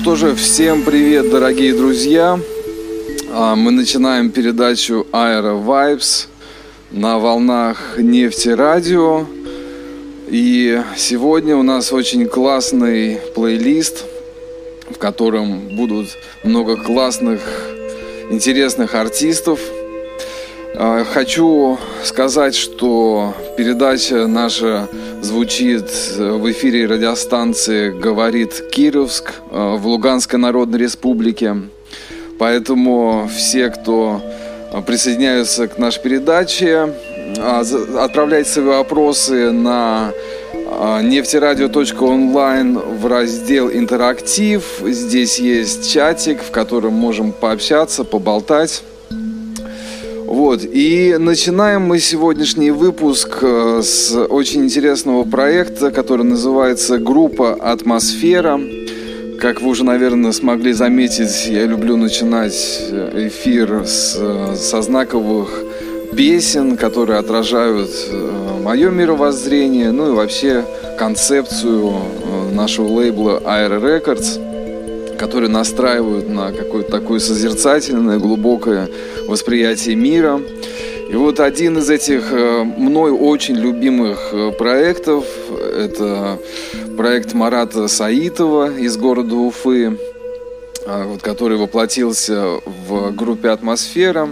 что же, всем привет, дорогие друзья. А, мы начинаем передачу Aero Vibes на волнах нефти радио. И сегодня у нас очень классный плейлист, в котором будут много классных, интересных артистов. А, хочу сказать, что передача наша звучит в эфире радиостанции «Говорит Кировск» э, в Луганской Народной Республике. Поэтому все, кто присоединяются к нашей передаче, отправляйте свои вопросы на нефтерадио.онлайн в раздел «Интерактив». Здесь есть чатик, в котором можем пообщаться, поболтать. Вот, и начинаем мы сегодняшний выпуск э, с очень интересного проекта, который называется «Группа Атмосфера». Как вы уже, наверное, смогли заметить, я люблю начинать э, эфир с, э, со знаковых песен, которые отражают мое мировоззрение, ну и вообще концепцию нашего лейбла Air Records – которые настраивают на какое-то такое созерцательное, глубокое восприятие мира. И вот один из этих э, мной очень любимых э, проектов – это проект Марата Саитова из города Уфы, э, который воплотился в группе «Атмосфера».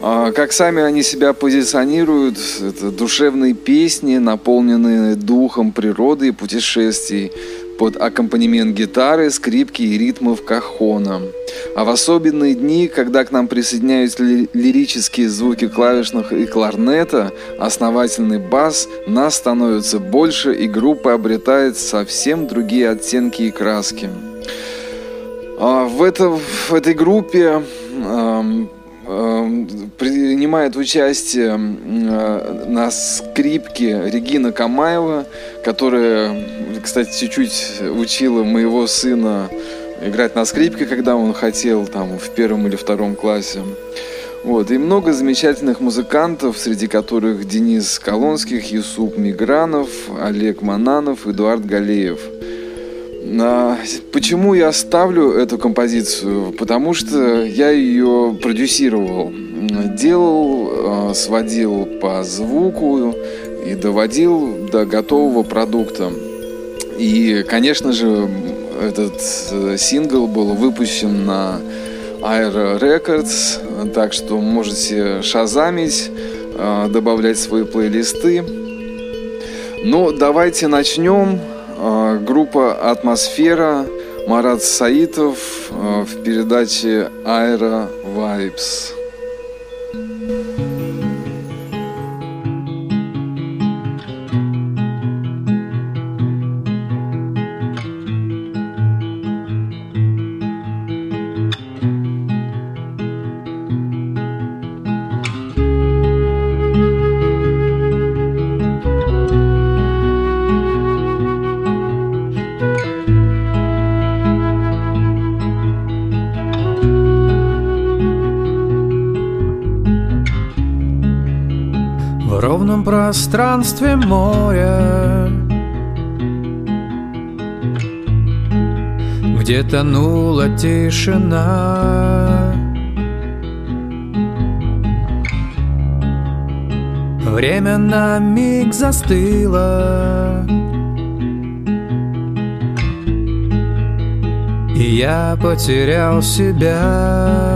Как сами они себя позиционируют, это душевные песни, наполненные духом природы и путешествий, под аккомпанемент гитары, скрипки и ритмов кахона. А в особенные дни, когда к нам присоединяются лирические звуки клавишных и кларнета, основательный бас, нас становится больше и группа обретает совсем другие оттенки и краски. А в, это, в этой группе принимает участие на скрипке Регина Камаева, которая, кстати, чуть-чуть учила моего сына играть на скрипке, когда он хотел там в первом или втором классе. Вот. И много замечательных музыкантов, среди которых Денис Колонских, Юсуп Мигранов, Олег Мананов, Эдуард Галеев – почему я ставлю эту композицию? Потому что я ее продюсировал, делал, а, сводил по звуку и доводил до готового продукта. И, конечно же, этот э, сингл был выпущен на Aero Records, так что можете шазамить, а, добавлять свои плейлисты. Ну, давайте начнем. А, группа «Атмосфера», Марат Саитов а, в передаче «Аэро Vibes. Пространстве моря. Где тонула тишина. Время на миг застыло. И я потерял себя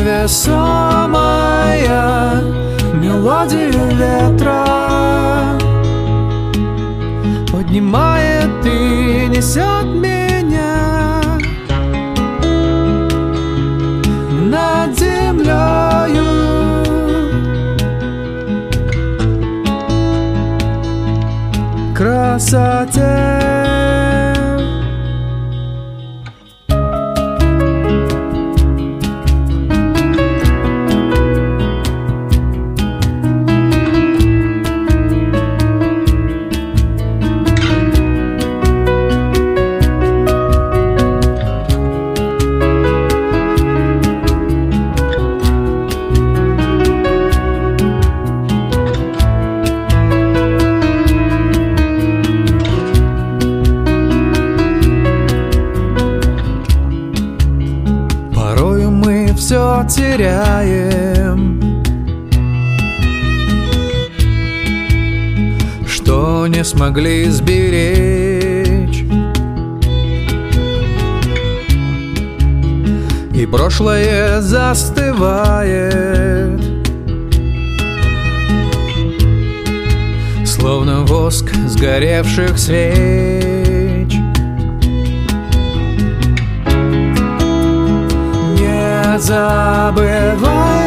невесомая мелодия ветра. Поднимает и несет меня смогли сберечь. И прошлое застывает. Словно воск сгоревших свеч. Не забывай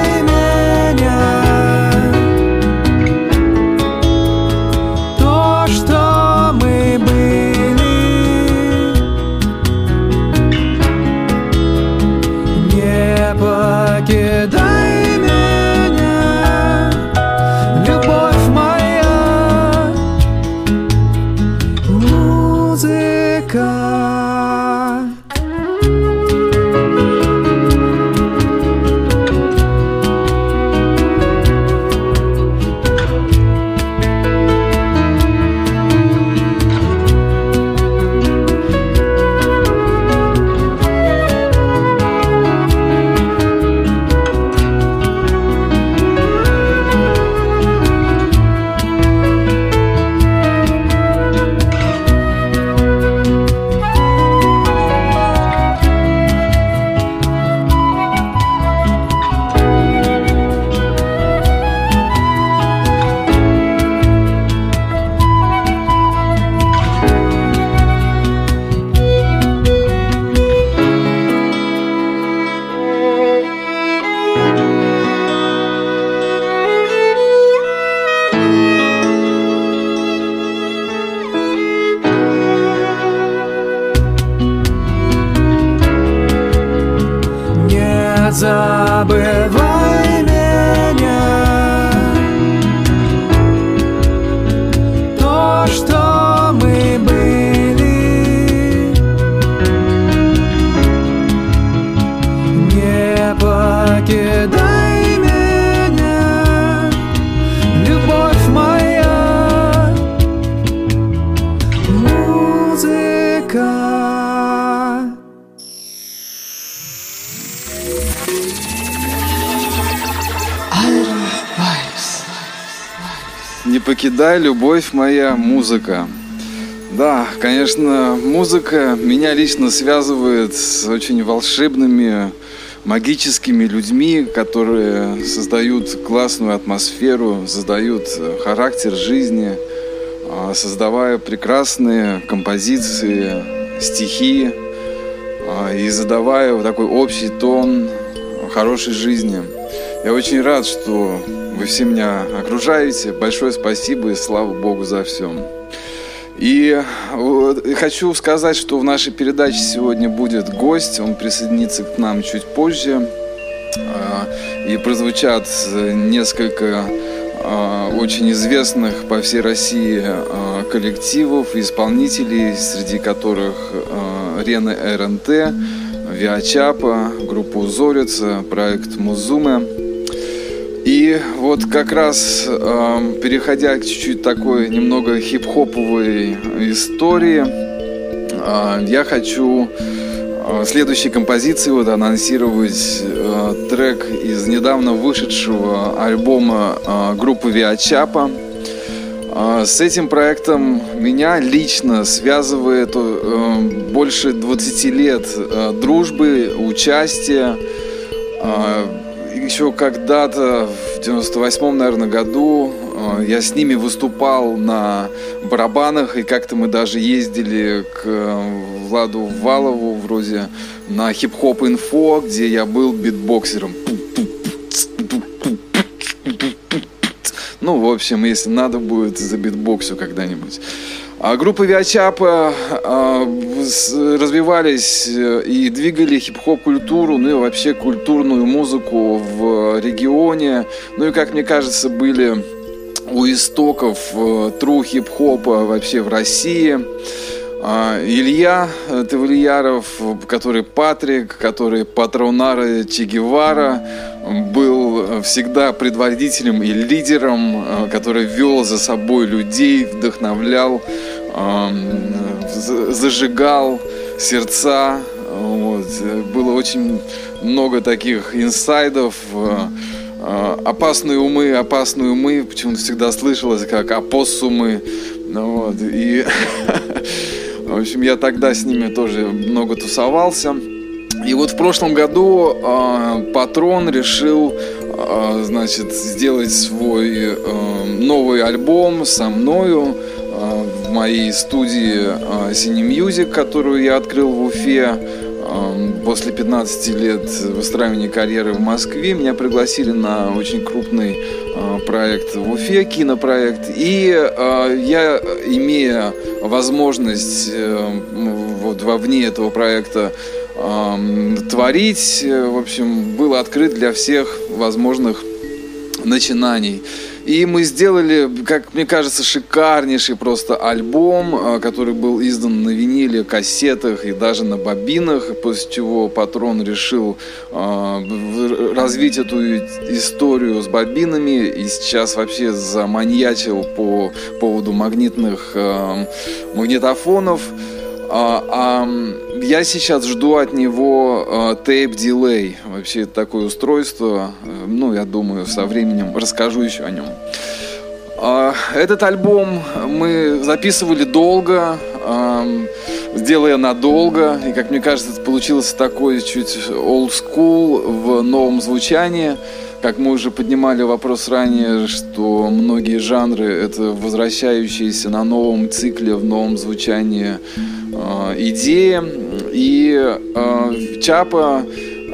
Покидай, любовь моя, музыка. Да, конечно, музыка меня лично связывает с очень волшебными, магическими людьми, которые создают классную атмосферу, создают э, характер жизни, а, создавая прекрасные композиции, стихи а, и задавая такой общий тон хорошей жизни. Я очень рад, что вы все меня окружаете. Большое спасибо и слава Богу за все. И хочу сказать, что в нашей передаче сегодня будет гость. Он присоединится к нам чуть позже. А, И прозвучат несколько а, очень известных по всей России а, коллективов, исполнителей, среди которых Рена РНТ, Виачапа, группа Узорица, проект Музуме. И вот как раз эм, переходя к чуть-чуть такой немного хип-хоповой истории, э, я хочу э, следующей композиции вот анонсировать э, трек из недавно вышедшего альбома э, группы Виачапа. А, С этим проектом меня лично связывает э, больше 20 лет э, дружбы, участия. Еще когда-то в 98-м, наверное, году э, я с ними выступал на барабанах, и как-то мы даже ездили к э, Владу Валову вроде на хип-хоп инфо, где я был битбоксером. Ну, в общем, если надо будет, за битбоксу когда-нибудь. А группы Виачапа а, развивались э, и двигали хип-хоп культуру, ну и вообще культурную музыку в регионе. Ну и, как мне кажется, были у истоков э, тру хип-хопа вообще в России. А, Илья э, Тавлияров, который Патрик, который патронара Че Гевара, был э, всегда предводителем и лидером, э, который вел за собой людей, вдохновлял, эм, за- зажигал сердца. Вот. Э, Было очень много таких инсайдов. Опасные умы, опасные умы, почему-то всегда слышалось как опоссумы. Вот, и, в общем, я тогда с ними тоже много тусовался. И вот в прошлом году э, Патрон решил, э, значит, сделать свой э, новый альбом со мною э, в моей студии э, Cine Music, которую я открыл в Уфе э, после 15 лет выстраивания карьеры в Москве. Меня пригласили на очень крупный э, проект в Уфе, кинопроект. И э, я, имея возможность э, вот вовне этого проекта творить, э, в общем, был открыт для всех возможных начинаний. И мы сделали, как мне кажется, шикарнейший просто альбом, э, который был издан на виниле, кассетах и даже на бобинах, после чего Патрон решил э, развить эту историю с бобинами и сейчас вообще заманьячил по поводу магнитных магнитофонов. А, я сейчас жду от него а, tape delay. Вообще такое устройство. Ну, я думаю, со временем расскажу еще о нем. А, этот альбом мы записывали долго, а, сделая надолго. И, как мне кажется, получилось такой чуть old school в новом звучании. Как мы уже поднимали вопрос ранее, что многие жанры — это возвращающиеся на новом цикле, в новом звучании э, идеи. И э, Чапа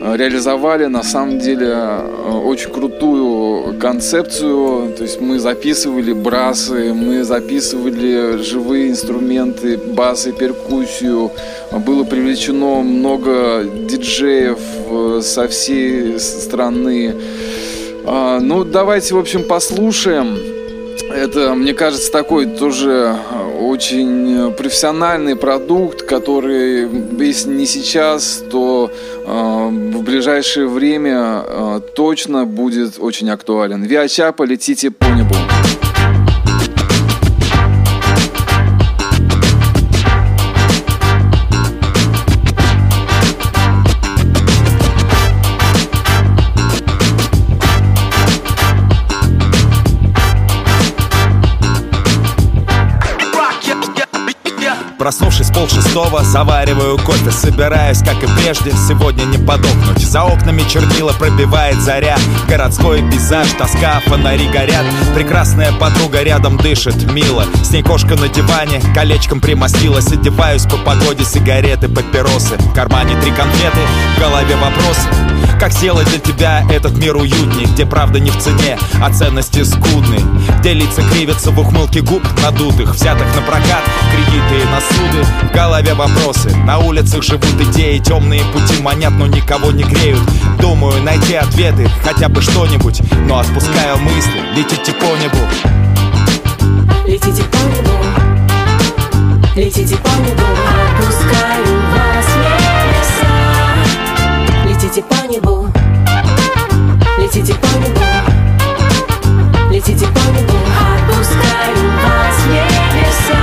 реализовали на самом деле э, очень крутую концепцию. То есть мы записывали брасы, мы записывали живые инструменты, басы, перкуссию. Было привлечено много диджеев э, со всей страны. А, ну, давайте, в общем, послушаем. Это, мне кажется, такой тоже очень профессиональный продукт, который, если не сейчас, то в ближайшее время э, точно будет очень актуален. Виача, полетите по небу. Проснувшись пол шестого, завариваю кофе Собираюсь, как и прежде, сегодня не подохнуть. За окнами чернила пробивает заря. Городской пейзаж, тоска, фонари горят. Прекрасная подруга рядом дышит, мило. С ней кошка на диване, колечком примостилась Одеваюсь по погоде, сигареты, папиросы. В кармане три конфеты, в голове вопросы как сделать для тебя этот мир уютней Где правда не в цене, а ценности скудны? Где лица кривятся в ухмылке губ надутых Взятых на прокат, кредиты и на суды? В голове вопросы, на улицах живут идеи Темные пути манят, но никого не греют. Думаю найти ответы, хотя бы что-нибудь Но отпускаю мысли, летите по небу. Летите по небу. Летите по небу Отпускаю Летите по небу Летите по небу Отпускаю вас небеса.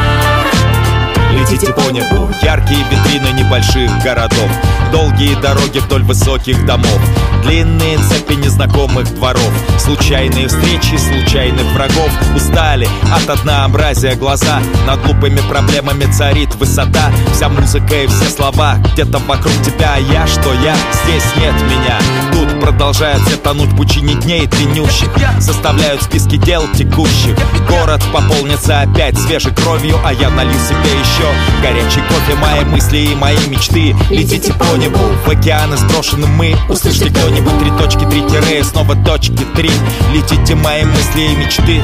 Летите по небу Яркие витрины небольших городов. Долгие дороги вдоль высоких домов. Длинные цепи незнакомых дворов. Случайные встречи случайных врагов. Устали от однообразия глаза. Над глупыми проблемами царит высота. Вся музыка и все слова Где-то вокруг тебя, я что я? Здесь нет меня. Тут продолжают все тонуть пучине дней длиннющих Составляют списки дел текущих. Город пополнится опять свежей кровью А я налью себе еще горячий кофе Мои мысли и мои мечты Летите по небу. В океаны сброшены мы Услышьте кто-нибудь. Три точки, три тире Снова точки, три. Летите мои мысли и мечты.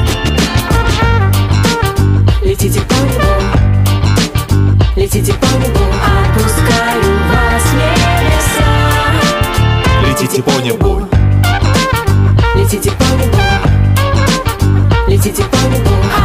Летите по небу. Летите по небу. Отпускаю вас небеса. Летите по небу. Летите по небу. Летите по небу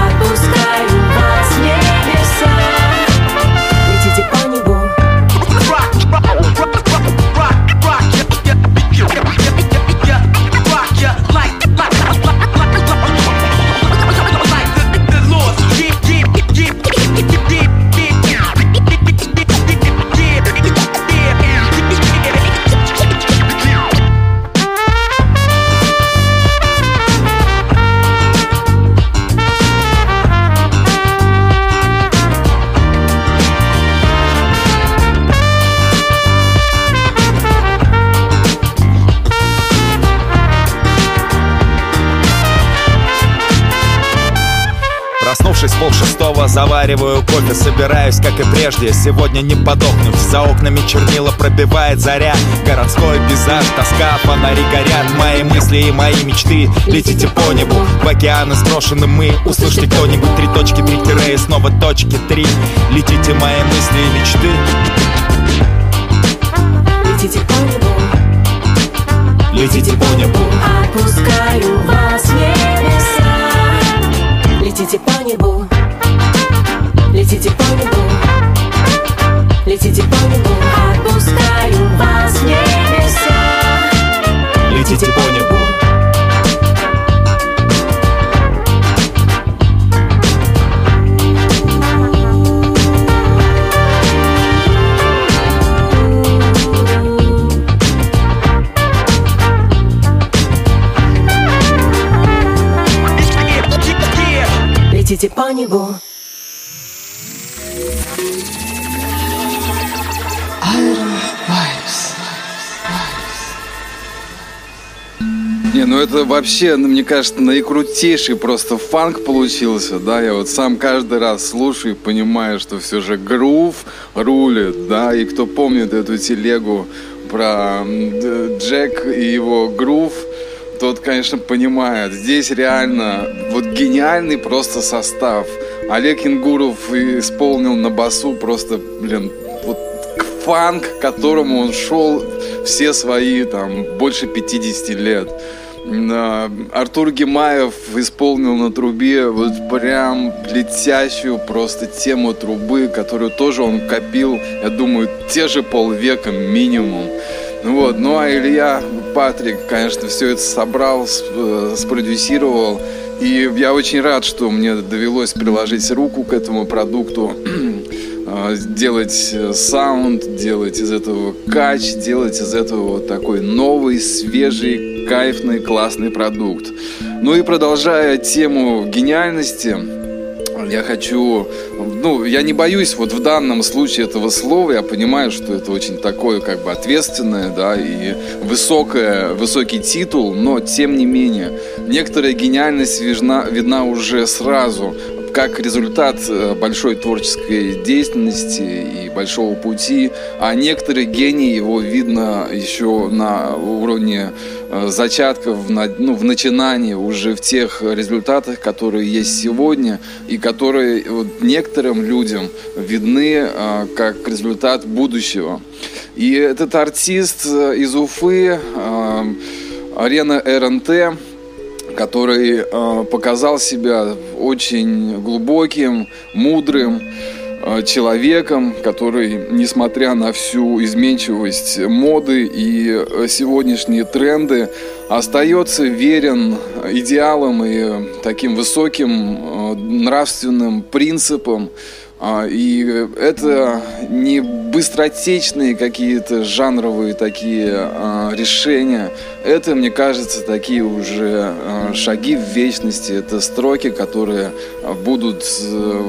завариваю кофе Собираюсь, как и прежде, сегодня не подохнуть. За окнами чернила пробивает заря. Городской пейзаж, тоска, фонари горят. Мои мысли и мои мечты. Летите по небу, в океаны сброшены мы. Услышьте кто-нибудь. Три точки, три тире и снова точки три. Летите мои мысли и мечты. Летите по небу, Летите по небу. Отпускаю вас в небеса. Летите по небу, летите по небу, летите по небу, отпускаю вас в небеса. Летите по небу Не, ну это вообще, ну, мне кажется, наикрутейший просто фанк получился, да, я вот сам каждый раз слушаю и понимаю, что все же грув рулит, да, и кто помнит эту телегу про Джек и его грув, тот, конечно, понимает, здесь реально вот гениальный просто состав. Олег Ингуров исполнил на басу просто, блин, вот фанк, к которому он шел все свои там больше 50 лет. А, Артур Гемаев исполнил на трубе вот прям летящую просто тему трубы, которую тоже он копил, я думаю, те же полвека минимум. Ну Вот. Ну а Илья Патрик, конечно, все это собрал, э, спродюсировал. И я очень рад, что мне довелось приложить руку к этому продукту, э, делать э, саунд, делать из этого кач, делать из этого вот такой новый, свежий, кайфный, классный продукт. Ну и продолжая тему гениальности, я хочу, ну, я не боюсь вот в данном случае этого слова, я понимаю, что это очень такое как бы ответственное, да, и высокое, высокий титул, но тем не менее, некоторая гениальность видна, видна уже сразу, как результат э, большой творческой деятельности и большого пути, а некоторые гении его видно еще на уровне зачатков, на- ну, в начинании, уже в тех результатах, которые есть сегодня, и которые вот, некоторым людям видны э, как результат будущего. И этот артист э, из Уфы, э, арена РНТ, который э, показал себя очень глубоким, мудрым э, человеком, который, несмотря на всю изменчивость моды и э, сегодняшние тренды, остается верен идеалам и таким высоким э, нравственным принципам. А, И это не быстротечные какие-то жанровые такие решения. Это, мне кажется, такие уже шаги в вечности. Это строки, которые будут э,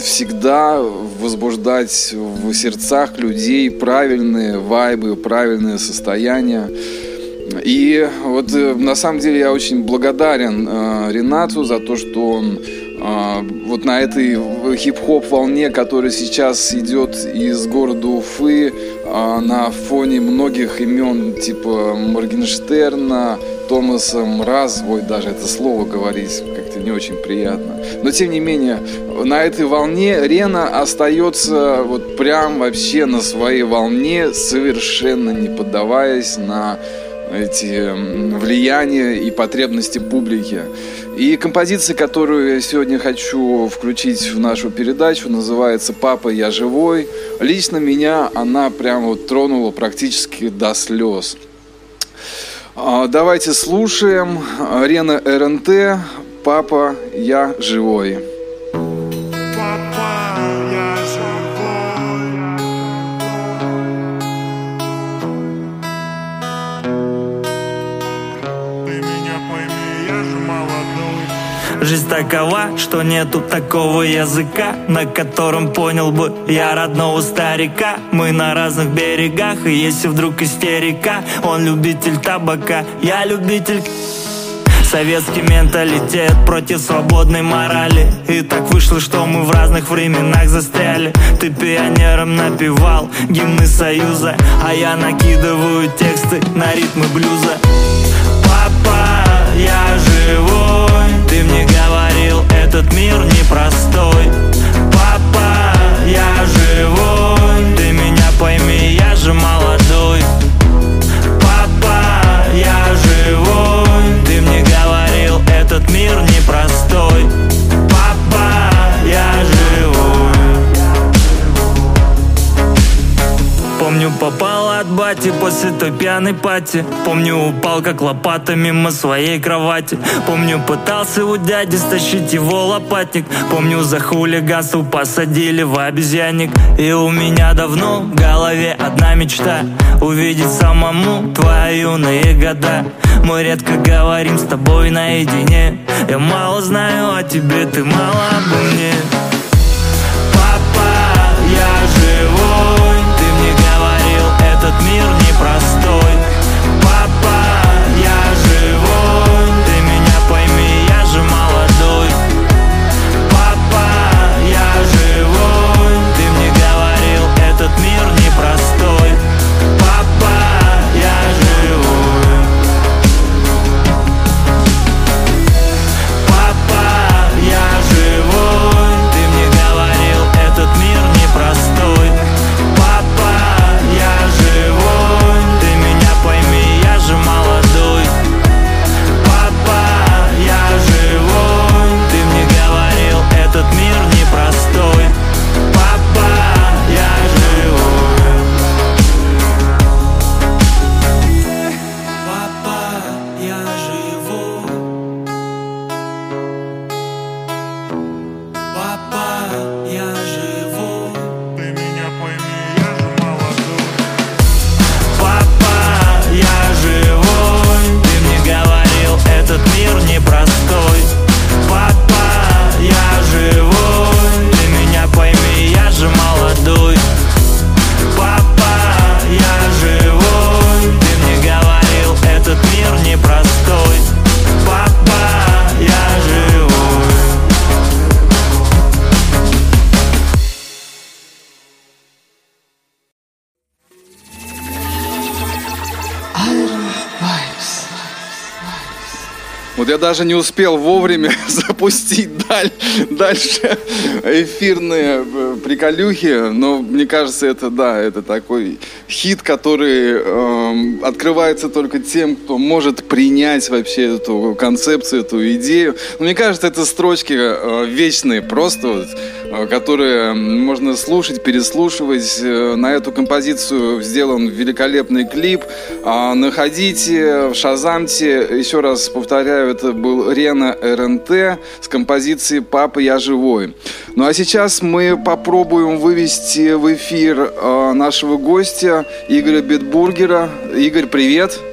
всегда возбуждать в сердцах людей правильные вайбы, правильные состояния. И вот э, на самом деле я очень благодарен э, Ренату за то, что он э, вот на этой хип-хоп волне, которая сейчас идет из города Уфы, э, на фоне многих имен типа Моргенштерна, Томаса Мраз, ой, даже это слово говорить не очень приятно. Но тем не менее, на этой волне Рена остается вот прям вообще на своей волне, совершенно не поддаваясь на эти влияния и потребности публики. И композиция, которую я сегодня хочу включить в нашу передачу, называется «Папа, я живой». Лично меня она прям вот тронула практически до слез. А, Давайте слушаем Рена РНТ «Папа, я живой». Папа. Жизнь такова, что нету такого языка На котором понял бы я родного старика Мы на разных берегах, и если вдруг истерика Он любитель табака, я любитель Советский менталитет против свободной морали. И так вышло, что мы в разных временах застряли. Ты пионером напевал гимны Союза А я накидываю тексты на ритмы блюза. Папа, я живой Ты мне говорил, этот мир непростой Папа, я живой Ты меня пойми, я же молодой Помню, попал от бати после той пьяной пати. Помню, упал как лопата мимо своей кровати. Помню, пытался у дяди стащить его лопатник. Помню, за хулиганство посадили в обезьянник. И у меня давно в голове одна мечта Увидеть самому твои юные года. Мы редко говорим с тобой наедине. Я мало знаю о тебе, ты мало обо мне даже не успел вовремя запустить даль- дальше эфирные э, приколюхи, но мне кажется, это да, это такой хит, который эм, открывается только тем, кто может принять вообще эту концепцию, эту идею. Мне кажется, это строчки э, вечные, просто вот, которые можно слушать, переслушивать. Э, На эту композицию сделан великолепный клип. А, Находите в Шазамте, еще раз повторяю, это был Рена РНТ с композицией «Папа, я живой». Ну а сейчас мы попробуем вывести в эфир э, нашего гостя Игоря Бетбургера. Игорь, привет!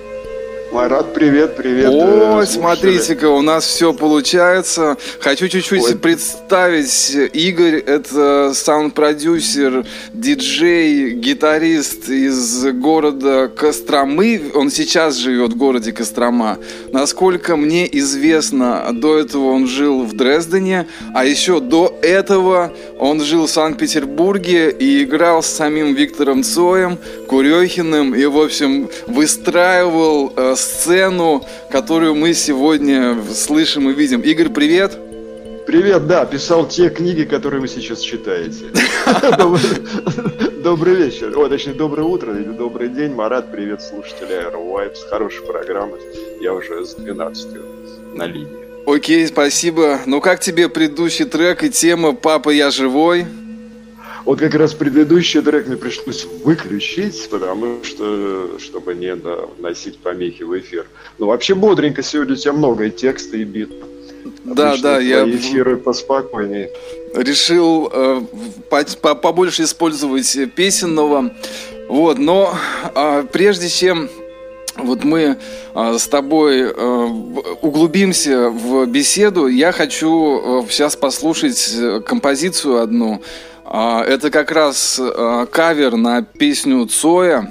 Марат, привет, привет. Ой, э, смотрите-ка, у нас все получается. Хочу чуть-чуть Ой. представить. Игорь – это саунд-продюсер, диджей, гитарист из города Костромы. Он сейчас живет в городе Кострома. Насколько мне известно, до этого он жил в Дрездене, а еще до этого он жил в Санкт-Петербурге и играл с самим Виктором Цоем, Курехиным и, в общем, выстраивал э, сцену, которую мы сегодня слышим и видим. Игорь, привет! Привет, да, писал те книги, которые вы сейчас читаете. Добрый- вечер, о, точнее, доброе утро или добрый день. Марат, привет, слушатели Aero Хорошая программа. Я уже с 12 на линии. Окей, спасибо. Ну как тебе предыдущий трек и тема «Папа, я живой»? Вот как раз предыдущий трек мне пришлось выключить, потому что, чтобы не на- вносить помехи в эфир. Ну, вообще бодренько сегодня у тебя много и текста, и бит. Да, Обычно да, я эфиры поспокойнее. решил э, по- по- побольше использовать песенного. Вот, но а, прежде чем вот мы а, с тобой э, углубимся в беседу, я хочу э, сейчас послушать э, композицию одну. А, это как раз э, кавер на песню Цоя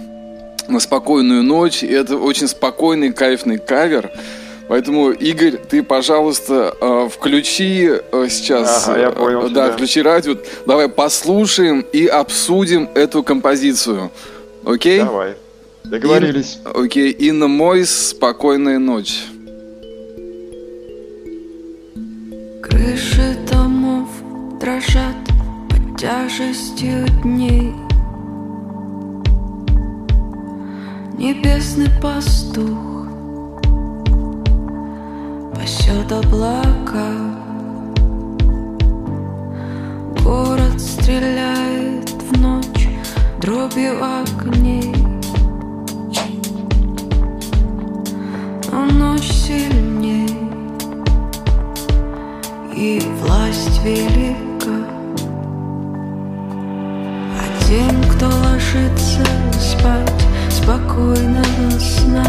на спокойную ночь. И это очень спокойный, кайфный кавер. Поэтому, Игорь, ты, пожалуйста, э, включи сейчас... Ага, я понял Да, тебя. включи радио. Давай послушаем и обсудим эту композицию. Окей? Давай. Договорились. Окей. Инна Мойс, «Спокойная ночь». Крыши домов дрожат тяжестью дней. Небесный пастух пасет облака. Город стреляет в ночь дробью огней. Но ночь сильней спокойного сна,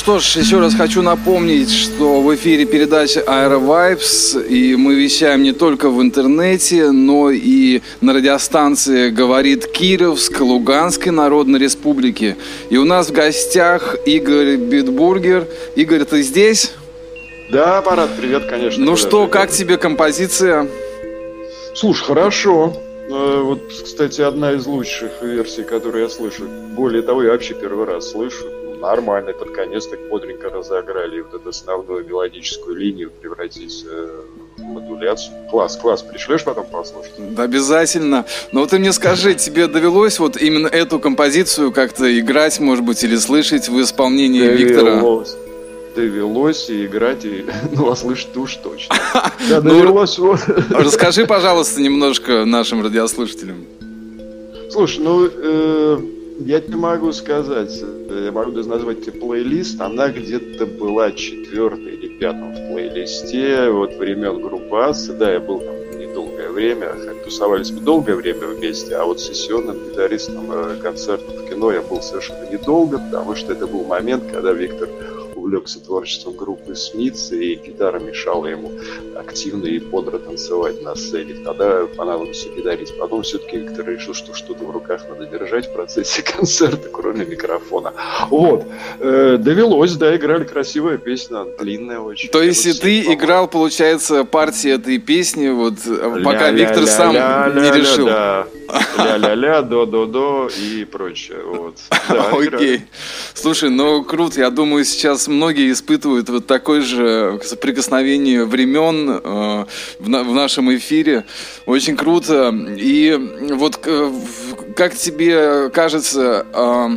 Что ж, еще раз хочу напомнить, что в эфире передача AeraVibes, и мы вещаем не только в интернете, но и на радиостанции «Говорит Кировск» Луганской Народной Республики. И у нас в гостях Игорь Битбургер. Игорь, ты здесь? Да, Марат, привет, конечно. Ну что, же? как тебе композиция? Слушай, хорошо. Э, Вот, кстати, одна из лучших версий, которую я слышу. Более того, я вообще первый раз слышу. Нормально, под конец так бодренько разыграли. И вот эту основную мелодическую линию превратить э, модуляцию. Класс, класс, пришлешь потом послушать? Да, обязательно. Но вот ты мне скажи, тебе довелось вот именно эту композицию как-то играть, может быть, или слышать в исполнении Виктора? Довелось. Довелось и играть, и, ну, а слышать уж точно. Да, довелось вот. Расскажи, пожалуйста, немножко нашим радиослушателям. Слушай, ну, э, я тебе могу сказать, э, я могу даже назвать тебе плейлист, она где-то была четвертой или пятом в плейлисте, вот времен группы Асы, да, я был там недолгое время, тусовались мы долгое время вместе, а вот сессионным гитаристом э, концертов в кино я был совершенно недолго, потому что это был момент, когда Виктор увлекся творчеством группы Смитс, и гитара мешала ему активно и бодро танцевать на сцене. Тогда понадобился гитарист. Потом все-таки Виктор решил, что что-то в руках надо держать в процессе концерта, кроме микрофона. Вот. Э, довелось, да, играли красивая песня, длинная очень. То есть и ты играл, получается, партии этой песни, вот пока Виктор сам не решил. Да. Ля-ля-ля, до-до-до и прочее. Вот. Да, Окей. Слушай, ну круто. Я думаю, сейчас многие испытывают вот такое же соприкосновение времен э, в, на, в нашем эфире. Очень круто. И вот э, как тебе кажется, э,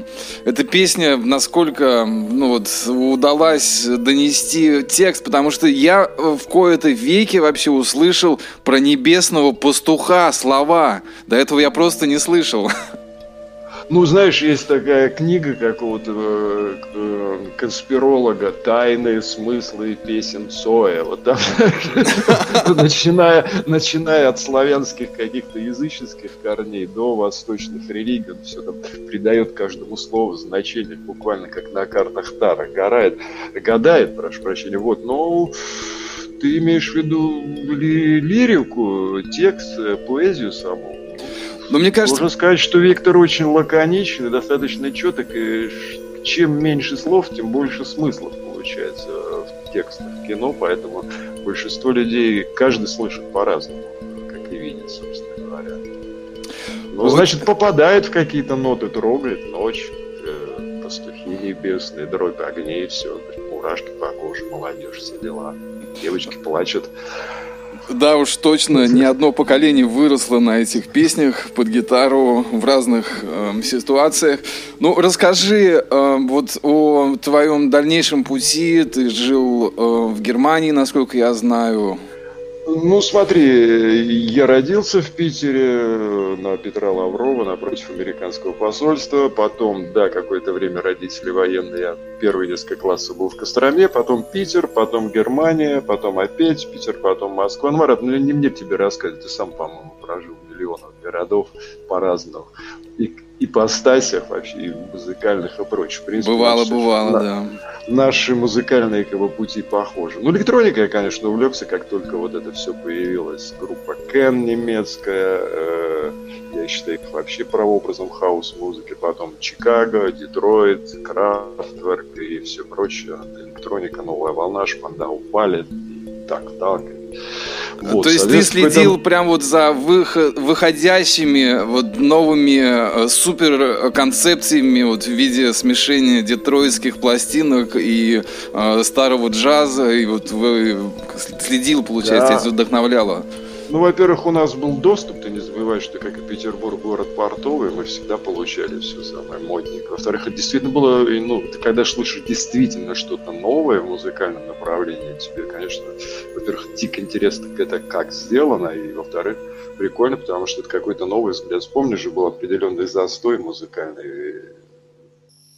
эта песня, насколько ну, вот, удалась донести текст? Потому что я в кои-то веке вообще услышал про небесного пастуха слова. До этого я просто не слышал. Ну, знаешь, есть такая книга какого-то э, конспиролога «Тайные смыслы песен Цоя». Вот там, начиная, начиная от славянских каких-то языческих корней до восточных религий, он все там придает каждому слову значение, буквально как на картах Тара. Горает, гадает, прошу прощения. Вот, ну, ты имеешь в виду ли, лирику, текст, поэзию саму? Но мне кажется... Можно сказать, что Виктор очень лаконичен и достаточно четок, и чем меньше слов, тем больше смыслов получается в текстах кино, поэтому большинство людей, каждый слышит по-разному, как и видит, собственно говоря. Ну, вот. значит, попадает в какие-то ноты, трогает ночь, э, пастухи небесные, дробь огней, все, мурашки по коже, молодежь, все дела. Девочки плачут. Да уж точно, ни одно поколение выросло на этих песнях под гитару в разных э, ситуациях. Ну, расскажи э, вот о твоем дальнейшем пути. Ты жил э, в Германии, насколько я знаю. Ну, смотри, я родился в Питере на Петра Лаврова напротив американского посольства. Потом, да, какое-то время родители военные. Я первые несколько классов был в Костроме, потом Питер, потом Германия, потом опять Питер, потом Москва. Ну, Марат, ну не мне тебе рассказывать, ты сам, по-моему, прожил в миллионах городов по-разному. И ипостасях вообще, и музыкальных и прочих. В принципе, бывало, наши, бывало, на, да. Наши музыкальные как бы, пути похожи. Ну, электроника я, конечно, увлекся, как только вот это все появилось. Группа Кен немецкая, э, я считаю их вообще прообразом хаос-музыки. Потом Чикаго, Детройт, Крафтверк и все прочее. Электроника, новая волна, Шпандау, Палет, так, так, вот, То есть ты следил прям вот за выход, выходящими вот новыми э, супер концепциями вот в виде смешения детройтских пластинок и э, старого джаза, и вот вы следил, получается, да. и вдохновляло. Ну, во-первых, у нас был доступ, ты не забывай, что как и Петербург город портовый, мы всегда получали все самое модненькое. Во-вторых, это действительно было, ну, ты когда слышишь действительно что-то новое в музыкальном направлении, тебе, конечно, во-первых, дико интересно, это как сделано, и, во-вторых, прикольно, потому что это какой-то новый взгляд. Вспомни же, был определенный застой музыкальный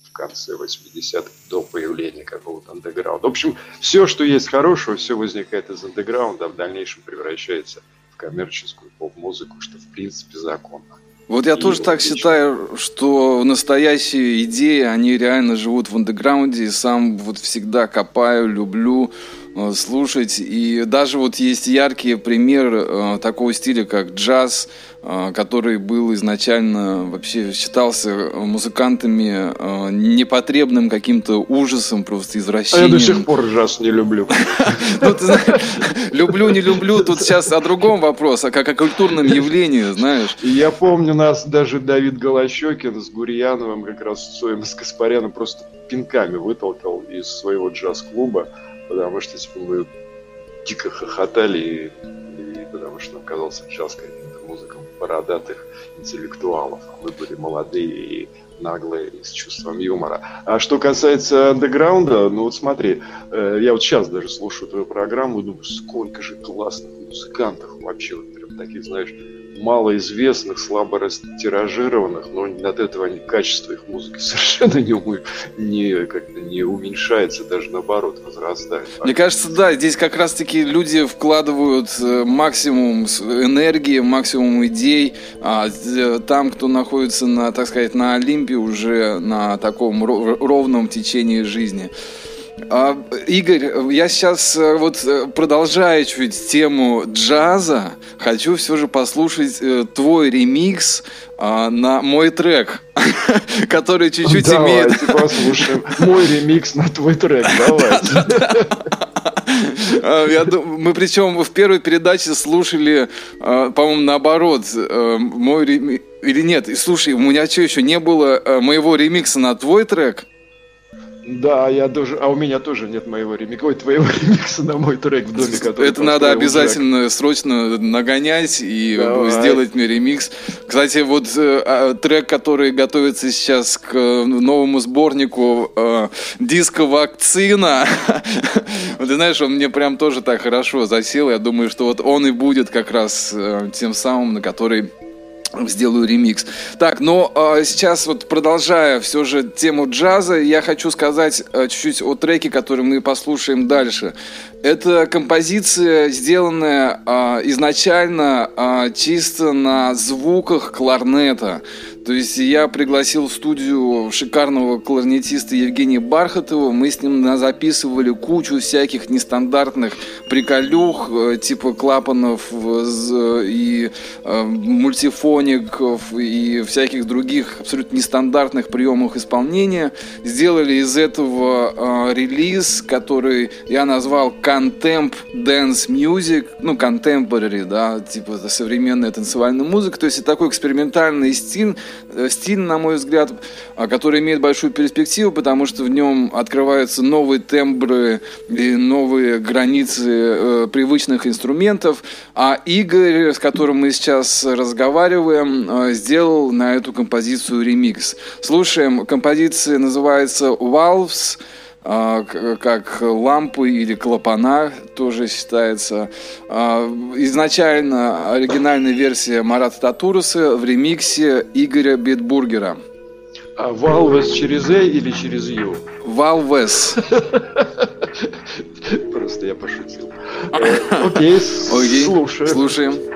в конце 80-х до появления какого-то андеграунда. В общем, все, что есть хорошего, все возникает из андеграунда, а в дальнейшем превращается в коммерческую поп-музыку, что в принципе законно. Вот я и тоже так отлично. считаю, что настоящие идеи, они реально живут в андеграунде, и сам вот всегда копаю, люблю, слушать. И даже вот есть яркий пример э, такого стиля, как джаз, э, который был изначально вообще считался музыкантами э, непотребным каким-то ужасом, просто извращением. А я до сих пор джаз не люблю. Ну, люблю, не люблю, тут сейчас о другом вопрос, а как о культурном явлении, знаешь. Я помню, нас даже Давид Голощекин с Гурьяновым, как раз с Цоем и с Каспаряном просто пинками вытолкал из своего джаз-клуба потому что типа, мы дико хохотали, и, и потому что нам казался джаз каким-то музыком бородатых интеллектуалов. Мы были молодые и наглые и с чувством юмора. А что касается андеграунда, ну вот смотри, э, я вот сейчас даже слушаю твою программу и думаю, сколько же классных музыкантов вообще, вот прям таких, знаешь, малоизвестных, слабо растиражированных, но от этого качество их музыки совершенно не, не, не уменьшается, даже наоборот, возрастает. Мне кажется, да, здесь как раз-таки люди вкладывают э, максимум энергии, максимум идей, а там, кто находится на, так сказать, на Олимпе уже на таком ровном течении жизни. А, Игорь, я сейчас э, вот э, продолжая чуть тему джаза, хочу все же послушать э, твой ремикс а, на мой трек, который чуть-чуть имеет... Давайте послушаем мой ремикс на твой трек, давайте. А, я мы причем в первой передаче слушали, а, по-моему, наоборот, мой ремикс... Или нет, слушай, у меня что еще не было моего ремикса на твой трек? Да, я тоже, а у меня тоже нет моего ремикса, ой, твоего ремикса на мой трек в доме, который Это надо обязательно Джек. срочно нагонять и Давай. сделать мне ремикс. Кстати, вот э, а, трек, который готовится сейчас к новому сборнику э, диско вакцина. Ты знаешь, он мне прям тоже так хорошо засел. Я думаю, что вот он и будет как раз э, тем самым, на который сделаю ремикс. Так, но э, сейчас вот продолжая все же тему джаза, я хочу сказать э, чуть-чуть о треке, который мы послушаем дальше. Это композиция, сделанная э, изначально э, чисто на звуках кларнета. То есть я пригласил в студию шикарного кларнетиста Евгения Бархатова. Мы с ним записывали кучу всяких нестандартных приколюх, э, типа клапанов и э, мультифоников и всяких других абсолютно нестандартных приемов исполнения. Сделали из этого э, релиз, который я назвал Contemp Dance Music, ну, contemporary, да, типа современная танцевальная музыка. То есть это такой экспериментальный стиль, Э, стиль, на мой взгляд, а, который имеет большую перспективу, потому что в нем открываются новые тембры и новые границы э, привычных инструментов. А Игорь, с которым мы сейчас разговариваем, э, сделал на эту композицию ремикс. Слушаем, композиция называется «Valves», как лампы или клапана тоже считается. А, изначально оригинальная версия Марата Татуруса в ремиксе Игоря Битбургера. А Валвес через «э» или через «ю»? Валвес. Просто я пошутил. Окей, слушаем. Слушаем.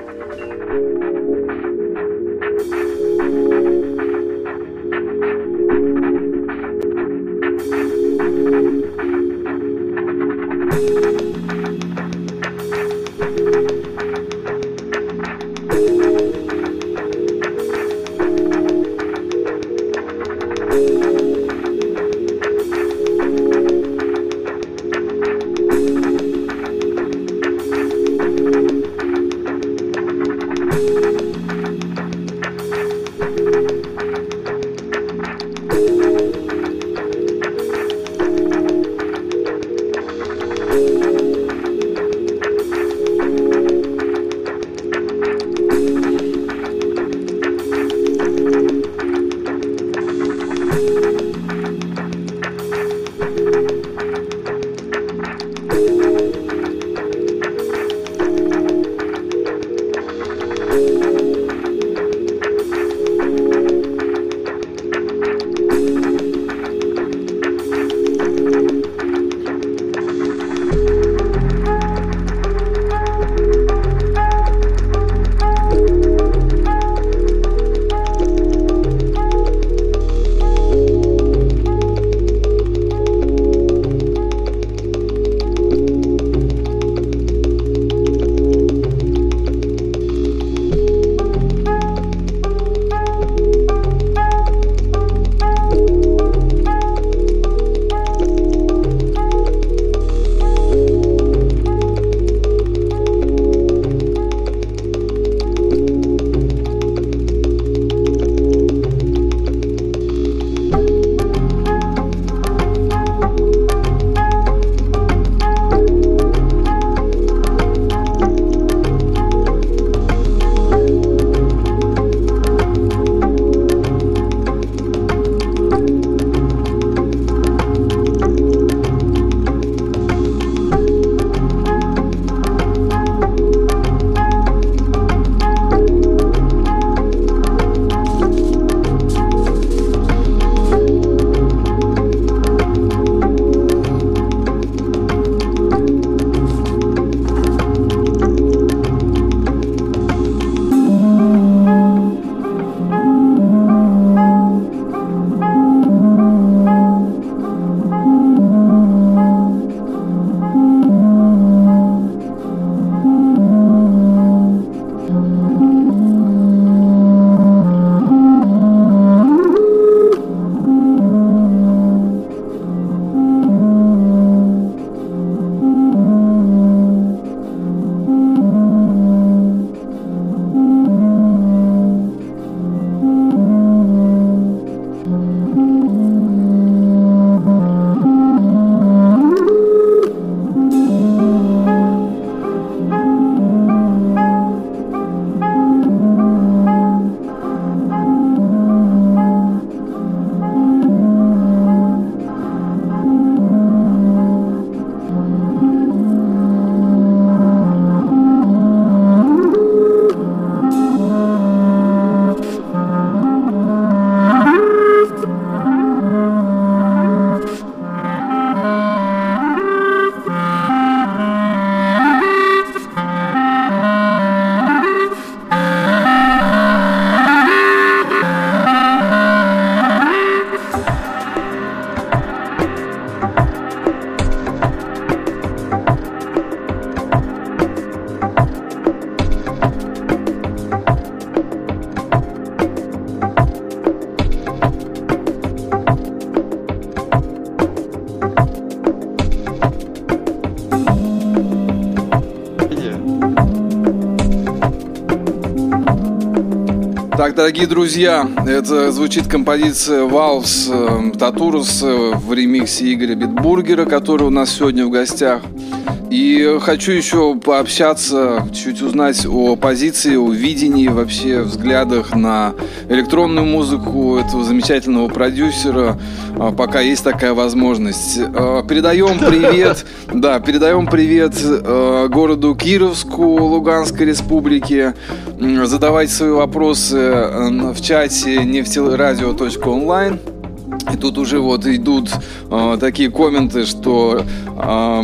Дорогие друзья, это звучит композиция Valves э, Татурус э, в ремиксе Игоря Битбургера, который у нас сегодня в гостях. И хочу еще пообщаться, чуть узнать о позиции, о видении, вообще взглядах на электронную музыку этого замечательного продюсера, а, пока есть такая возможность. А, передаем привет, да, передаем привет а, городу Кировску Луганской республики. Задавайте свои вопросы в чате нефтерадио.онлайн. И тут уже вот идут э, такие комменты, что э,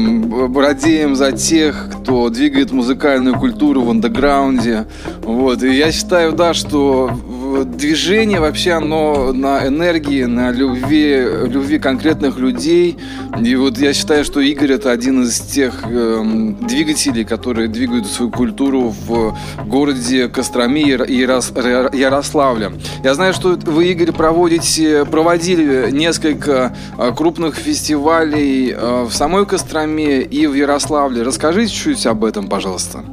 радеем за тех, кто двигает музыкальную культуру в андеграунде. Вот. И я считаю, да, что движение вообще оно на энергии, на любви, любви конкретных людей. И вот я считаю, что Игорь это один из тех э, двигателей, которые двигают свою культуру в городе Костроме и Ярославле. Я знаю, что вы, Игорь, проводите, проводили несколько э, крупных фестивалей э, в самой Костроме и в Ярославле. Расскажите чуть об этом, пожалуйста.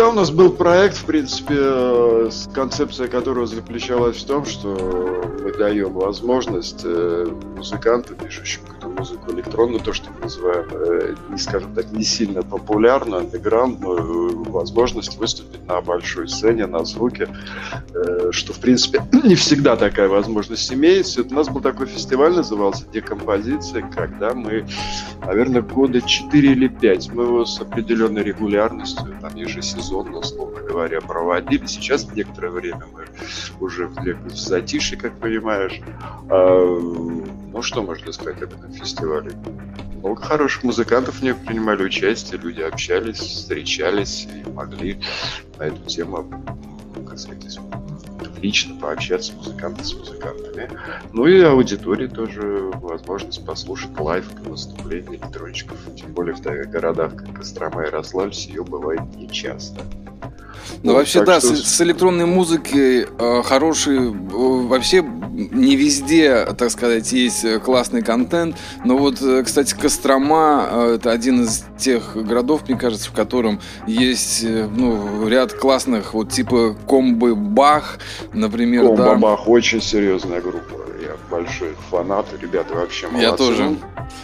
Да, у нас был проект, в принципе, э, концепция которого заключалась в том, что мы даем возможность э, музыкантам, пишущим какую-то музыку электронную, то, что мы называем, э, не скажем так, не сильно популярную, андеграундную, возможность выступить на большой сцене, на звуке, что, в принципе, не всегда такая возможность имеется. у нас был такой фестиваль, назывался «Декомпозиция», когда мы, наверное, года 4 или 5, мы его с определенной регулярностью, там, ежесезонно сезон, условно говоря, проводили. Сейчас некоторое время мы уже в затишье, как понимаешь. А, ну, что можно сказать об этом фестивале? Много хороших музыкантов в нем принимали участие, люди общались, встречались и могли на эту тему, как сказать, лично пообщаться музыканты с музыкантами. Ну и аудитории тоже возможность послушать live выступления электронщиков. Тем более в таких городах, как Кострома и Ярославль, ее бывает нечасто. Ну, вообще, да, что... с, с электронной музыкой э, хороший, э, вообще не везде, так сказать, есть классный контент. Но вот, э, кстати, Кострома э, это один из тех городов, мне кажется, в котором есть э, ну, ряд классных, вот типа Комбы Бах, например. Комбо да. Бах очень серьезная группа. Большой фанат, ребята вообще молодцы. Я тоже.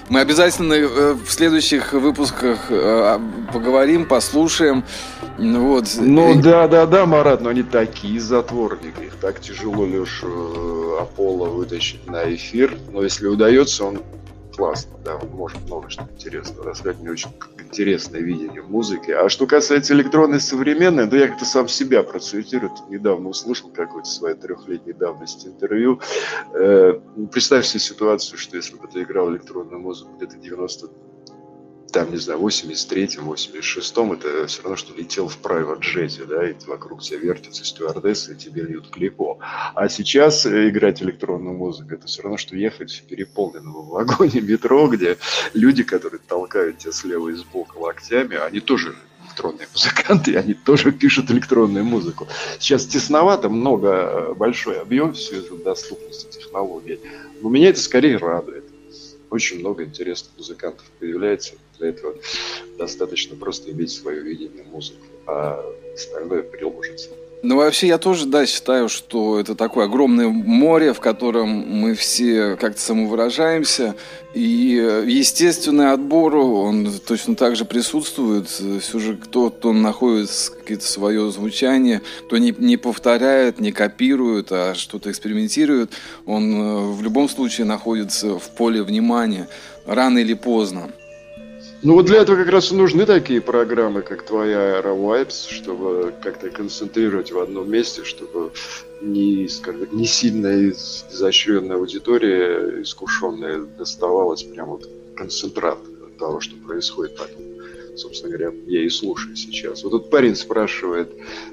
Мы обязательно э, в следующих выпусках э, поговорим, послушаем. Вот. Ну да, да, да, Марат, но они такие затворники. Их так тяжело Лешу э, Аполло вытащить на эфир. Но если удается, он классно, да, он может много что интересного рассказать. Мне очень интересное видение музыки. А что касается электронной современной, да я как-то сам себя процитирую. Недавно услышал какое-то свое трехлетней давности интервью. Э, представь себе ситуацию, что если бы ты играл электронную музыку где-то 90 там, не знаю, 83-м, 86-м, это все равно, что летел в private джете, да, и вокруг тебя вертятся стюардессы, и тебе льют клико. А сейчас э, играть электронную музыку, это все равно, что ехать в переполненном вагоне метро, где люди, которые толкают тебя слева и сбоку локтями, они тоже электронные музыканты, и они тоже пишут электронную музыку. Сейчас тесновато, много, э, большой объем все это доступности технологий. Но меня это скорее радует. Очень много интересных музыкантов появляется. Для этого достаточно просто иметь свое видение музыки, а остальное приложится. Ну, вообще, я тоже, да, считаю, что это такое огромное море, в котором мы все как-то самовыражаемся. И естественный отбор, он точно так же присутствует. Все же кто-то находит какое-то свое звучание, кто не, не повторяет, не копирует, а что-то экспериментирует, он э, в любом случае находится в поле внимания, рано или поздно. Ну вот для этого как раз и нужны такие программы, как твоя AeroVibes, чтобы как-то концентрировать в одном месте, чтобы не, скажем, не сильно изощренная аудитория, искушенная, доставалась прямо вот концентрат того, что происходит потом собственно говоря, я и слушаю сейчас. Вот тут парень спрашивает,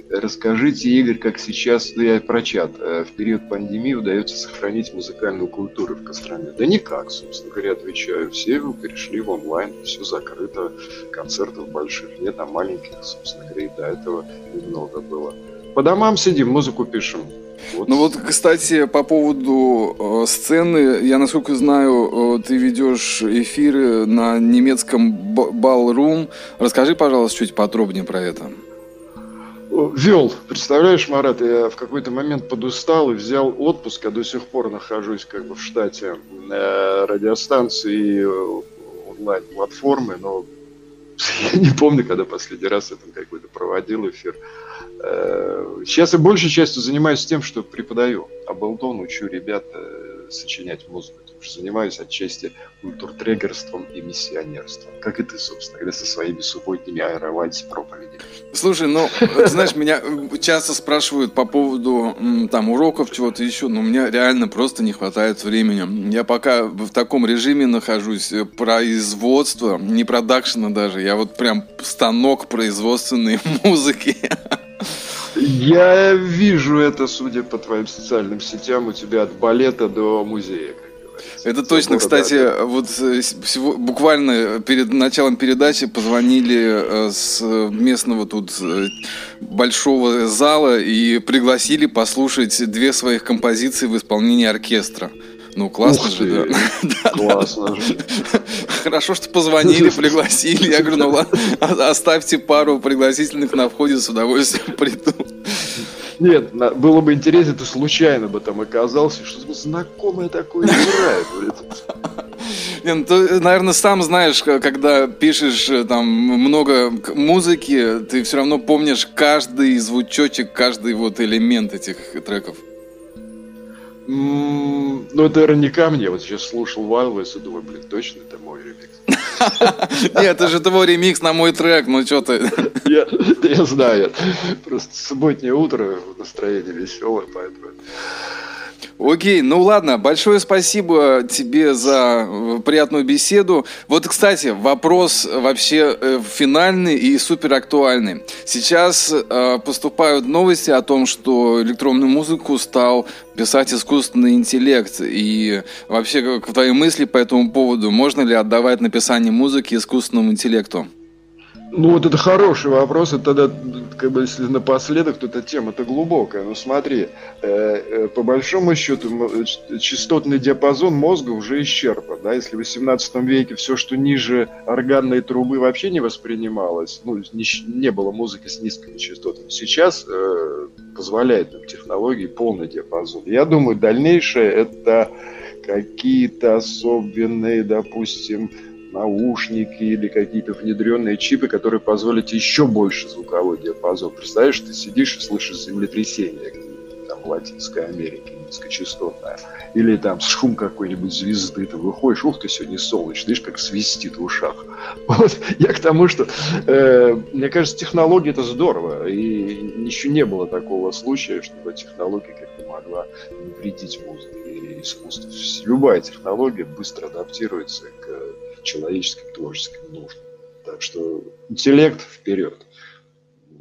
расскажите, Игорь, как сейчас, ну я про чат, э, в период пандемии удается сохранить музыкальную культуру в Костроме? Да никак, собственно говоря, отвечаю. Все перешли в онлайн, все закрыто, концертов больших нет, а маленьких, собственно говоря, и до этого немного было. По домам сидим, музыку пишем, вот. Ну вот, кстати, по поводу э, сцены, я насколько знаю, э, ты ведешь эфиры на немецком Ballroom. Расскажи, пожалуйста, чуть подробнее про это. Вел, представляешь, Марат, я в какой-то момент подустал и взял отпуск, я до сих пор нахожусь как бы в штате э, радиостанции э, онлайн-платформы, но я не помню, когда последний раз я там какой-то проводил эфир. Э, сейчас я большей частью занимаюсь тем, что преподаю. А Болтон учу ребят э, сочинять музыку. Потому занимаюсь отчасти культуртрегерством и миссионерством. Как и ты, собственно, когда со своими субботними аэровальс проповедями. Слушай, ну, знаешь, меня часто спрашивают по поводу там уроков, чего-то еще, но у меня реально просто не хватает времени. Я пока в таком режиме нахожусь э, производства, не продакшена даже, я вот прям станок производственной музыки. Я вижу это, судя по твоим социальным сетям, у тебя от балета до музея. Это точно, кстати, вот э, всего, буквально перед началом передачи позвонили э, с местного тут э, большого зала и пригласили послушать две своих композиции в исполнении оркестра. Ну, классно Ух же, да. Классно же. Хорошо, что позвонили, пригласили. Я говорю, ну ладно, оставьте пару пригласительных на входе, с удовольствием приду. Нет, было бы интересно, ты случайно бы там оказался, что знакомое такое играет. Не, ну, ты, наверное, сам знаешь, когда пишешь э, там много музыки, ты все равно помнишь каждый звучочек, каждый вот элемент этих треков. Ну, это наверняка мне. Вот сейчас слушал Wildwest и думаю, блин, точно это мой ремикс. Нет, это же твой ремикс на мой трек, ну что ты. Я знаю. Просто субботнее утро, настроение веселое, поэтому... Окей, ну ладно, большое спасибо тебе за э, приятную беседу. Вот, кстати, вопрос вообще э, финальный и супер актуальный. Сейчас э, поступают новости о том, что электронную музыку стал писать искусственный интеллект. И вообще, как твои мысли по этому поводу? Можно ли отдавать написание музыки искусственному интеллекту? Ну вот это хороший вопрос, это тогда, как бы, если напоследок, то эта тема-то глубокая. Ну смотри, э, э, по большому счету частотный диапазон мозга уже исчерпан. Да? Если в 18 веке все, что ниже органной трубы вообще не воспринималось, ну не, не было музыки с низкими частотами, сейчас э, позволяет нам технологии полный диапазон. Я думаю, дальнейшее это какие-то особенные, допустим, наушники или какие-то внедренные чипы, которые позволят еще больше звуковой диапазон. Представляешь, ты сидишь и слышишь землетрясение там, в Латинской Америке, низкочастотное, или там шум какой-нибудь звезды, ты выходишь, ух ты, сегодня солнечно, видишь, как свистит в ушах. Вот, я к тому, что, э, мне кажется, технология это здорово, и еще не было такого случая, чтобы технология как-то могла вредить музыке и искусству. Любая технология быстро адаптируется к человеческим творческим нуждам. Так что интеллект вперед.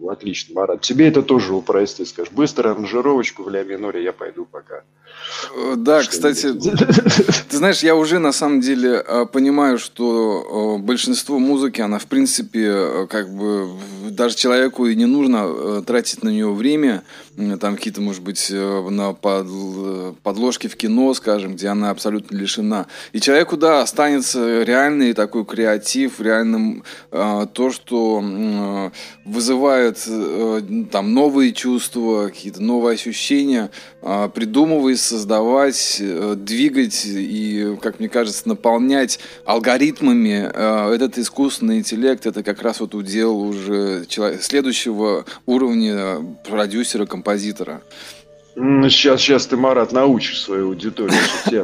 Отлично, Марат. Тебе это тоже упростит. Скажешь, быстро аранжировочку в ля миноре, я пойду пока. Э, да, кстати, ты знаешь, я уже на самом деле э, понимаю, что э, большинство музыки, она в принципе, как бы даже человеку и не нужно тратить на нее время, там какие-то, может быть, на подложки в кино, скажем, где она абсолютно лишена. И человеку, да, останется реальный такой креатив, реальным то, что вызывает там новые чувства, какие-то новые ощущения, придумывая создавать, э, двигать и, как мне кажется, наполнять алгоритмами э, этот искусственный интеллект, это как раз вот удел уже следующего уровня продюсера, композитора. Сейчас, сейчас ты, Марат, научишь свою аудиторию.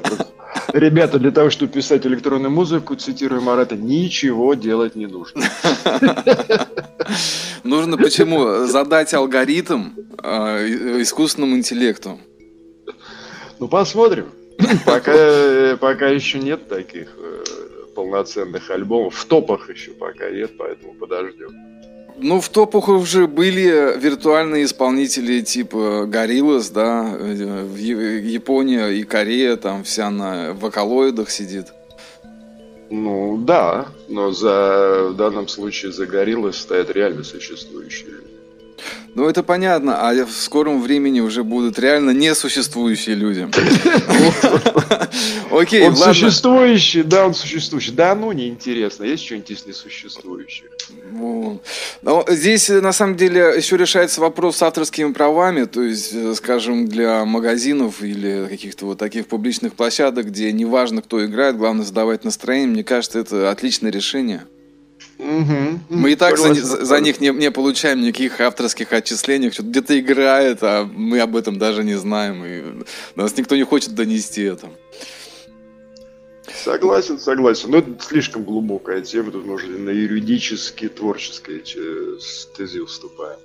Ребята, для того, чтобы писать электронную музыку, цитирую Марата, ничего делать не нужно. Нужно почему? Задать алгоритм э, искусственному интеллекту. Ну, посмотрим. Пока, пока еще нет таких э, полноценных альбомов. В топах еще пока нет, поэтому подождем. Ну, в топах уже были виртуальные исполнители типа Gorillaz, да, в Япония и Корея там вся на вокалоидах сидит. Ну, да, но за, в данном случае за Gorillaz стоят реально существующие ну, это понятно, а в скором времени уже будут реально несуществующие люди. Окей, Он существующий, да, он существующий. Да, ну неинтересно. Есть что-нибудь из несуществующих? Ну, Но здесь э, на самом деле еще решается вопрос с авторскими правами, то есть, э, скажем, для магазинов или каких-то вот таких публичных площадок, где неважно, кто играет, главное задавать настроение. Мне кажется, это отличное решение. Мгм. Мы и так за, за- них не, не получаем никаких авторских отчислений, что где-то играет, а мы об этом даже не знаем, и нас никто не хочет донести это. Согласен, согласен. Но это слишком глубокая тема, тут можно на юридические, творческие э, стези уступаем.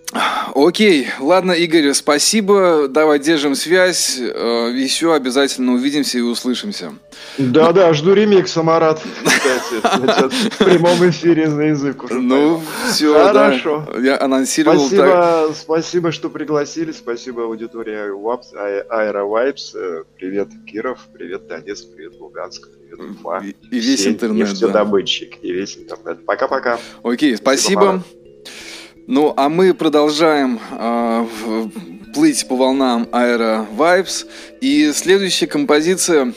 Окей, ладно, Игорь, спасибо, давай держим связь, э, еще обязательно увидимся и услышимся. Да-да, жду ремикса, Марат. Кстати, в прямом эфире на язык уже. Ну, все, Хорошо. да. Я анонсировал так. Спасибо, спасибо, что пригласили. Спасибо аудитории Вайпс. Э, Привет, Киров. Привет, Донецк. Привет, Луганск. Уфа. И- и весь Все интернет, Нефтедобытчик. И весь интернет. Пока-пока. Окей, спасибо. Марат. Ну, а мы продолжаем э, плыть по волнам Aero Vibes. И следующая композиция,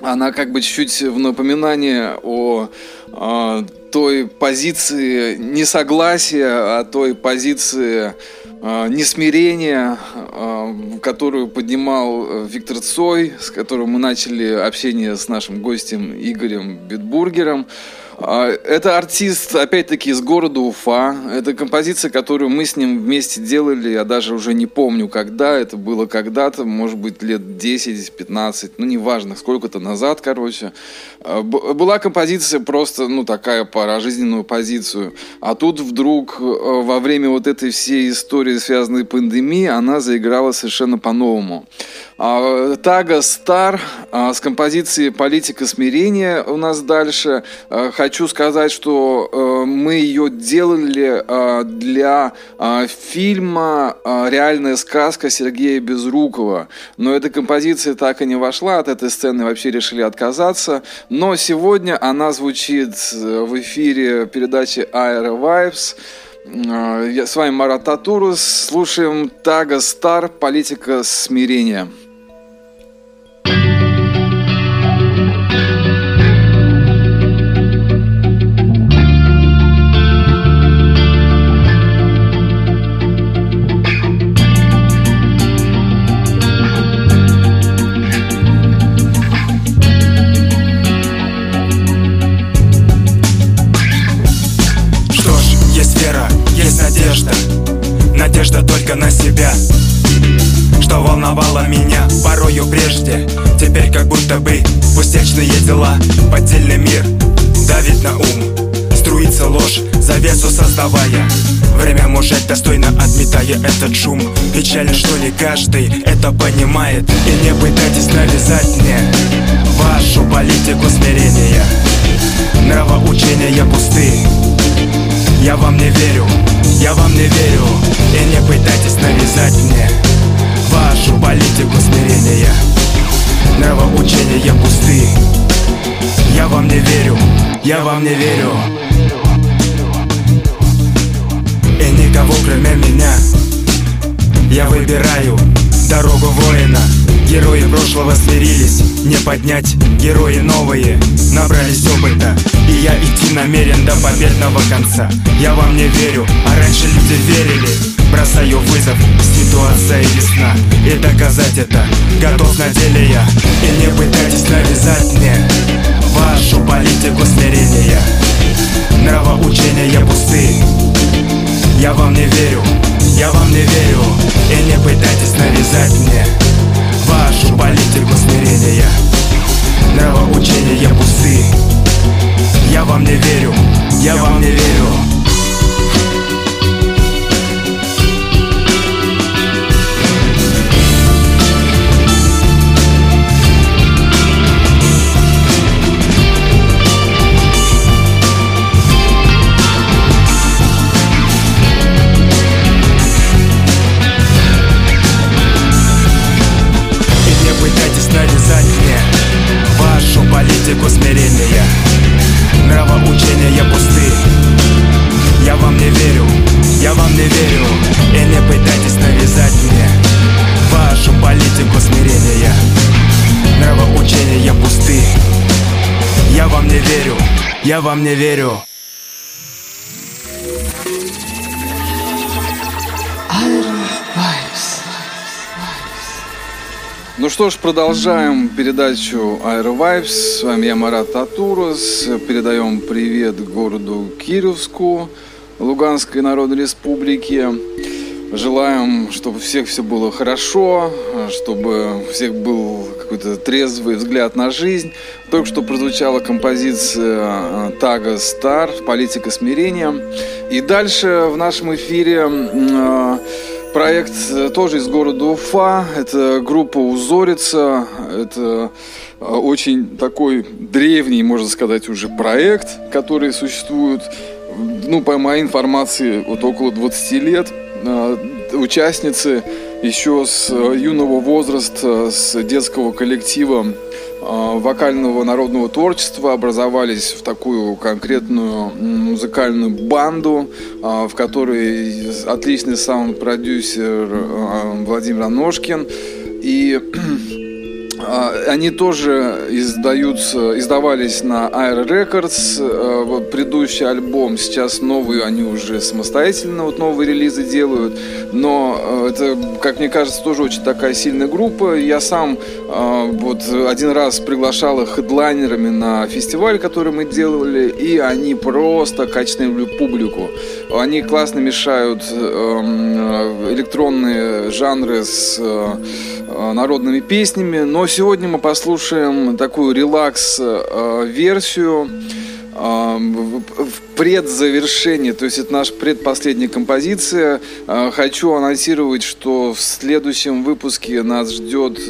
она как бы чуть-чуть в напоминание о э, той позиции несогласия, о той позиции э, несмирения, э, которую поднимал э, Виктор Цой, с которым мы начали общение с нашим гостем Игорем Битбургером. А, Это артист, опять-таки, из города Уфа. Это композиция, которую мы с ним вместе делали. Я даже уже не помню, когда. Это было когда-то, может быть, лет 10-15. Ну, неважно, сколько-то назад, короче. А, Была композиция просто, ну, такая пора жизненную позицию. А тут вдруг э, во время вот этой всей истории, связанной пандемией, она заиграла совершенно по-новому. А, Тага Стар с композицией «Политика смирения» у нас дальше. А, Хочу сказать, что э, мы ее делали а, для а, фильма а, «Реальная сказка» Сергея Безрукова. Но эта композиция так и не вошла, от этой сцены вообще решили отказаться. Но сегодня она звучит э, в эфире передачи «Aero Vibes». А, Я с вами Марат Татурус. Слушаем Тага Стар «Политика смирения». Дела Поддельный мир давит на ум. Струится ложь, завесу создавая. Время мужать достойно отметая этот шум. Печально, что ли, каждый это понимает? И не пытайтесь навязать мне Вашу политику смирения. Нравоучения пусты. Я вам не верю, я вам не верю. И не пытайтесь навязать мне Вашу политику смирения. Нравоучения пусты Я вам не верю, я вам не верю. И никого кроме меня. Я выбираю дорогу воина. Герои прошлого смирились, не поднять Герои новые. Набрались опыта. И я идти намерен до победного конца. Я вам не верю, а раньше люди верили. Бросаю вызов, ситуация ясна. И доказать это готов на деле я. И не пытайтесь навязать мне не верю, я вам не верю. И не пытайтесь навязать мне Вашу политику смирения. Нравоучения пусты. Я вам не верю, я вам не верю практику смирения Нравоучения пусты. Я вам не верю, я вам не верю. И не пытайтесь навязать мне Вашу политику смирения Нравоучения пусты. Я вам не верю, я вам не верю. Ну что ж, продолжаем передачу Aero Vibes. С вами я Марат Татурос. Передаем привет городу Кировску, Луганской Народной Республики. Желаем, чтобы у всех все было хорошо, чтобы у всех был какой-то трезвый взгляд на жизнь. Только что прозвучала композиция Тага Стар «Политика смирения». И дальше в нашем эфире э, Проект э, тоже из города Уфа. Это группа Узорица. Это э, очень такой древний, можно сказать, уже проект, который существует, ну, по моей информации, вот около 20 лет. Э, участницы еще с юного возраста, с детского коллектива вокального народного творчества образовались в такую конкретную музыкальную банду, в которой отличный саунд-продюсер Владимир Аношкин. И они тоже издаются, издавались на Air Records, вот предыдущий альбом, сейчас новый, они уже самостоятельно вот новые релизы делают, но это, как мне кажется, тоже очень такая сильная группа. Я сам вот один раз приглашал их хедлайнерами на фестиваль, который мы делали, и они просто качнули публику. Они классно мешают электронные жанры с народными песнями, но сегодня мы послушаем такую релакс-версию в предзавершении, то есть это наша предпоследняя композиция. Хочу анонсировать, что в следующем выпуске нас ждет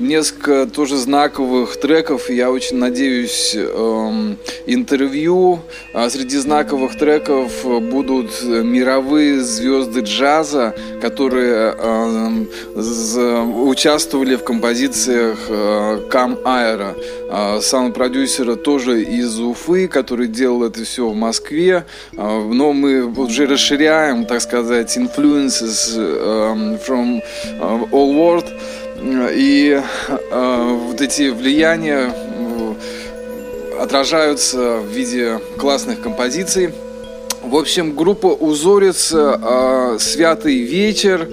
несколько тоже знаковых треков. Я очень надеюсь эм, интервью. А среди знаковых треков будут мировые звезды джаза, которые э, участвовали в композициях э, Кам Айра. Э, саунд-продюсера тоже из Уфы, который делал это все в Москве. Э, но мы уже расширяем, так сказать, influences э, from all world. И э, вот эти влияния отражаются в виде классных композиций. В общем, группа Узорец э, «Святый вечер»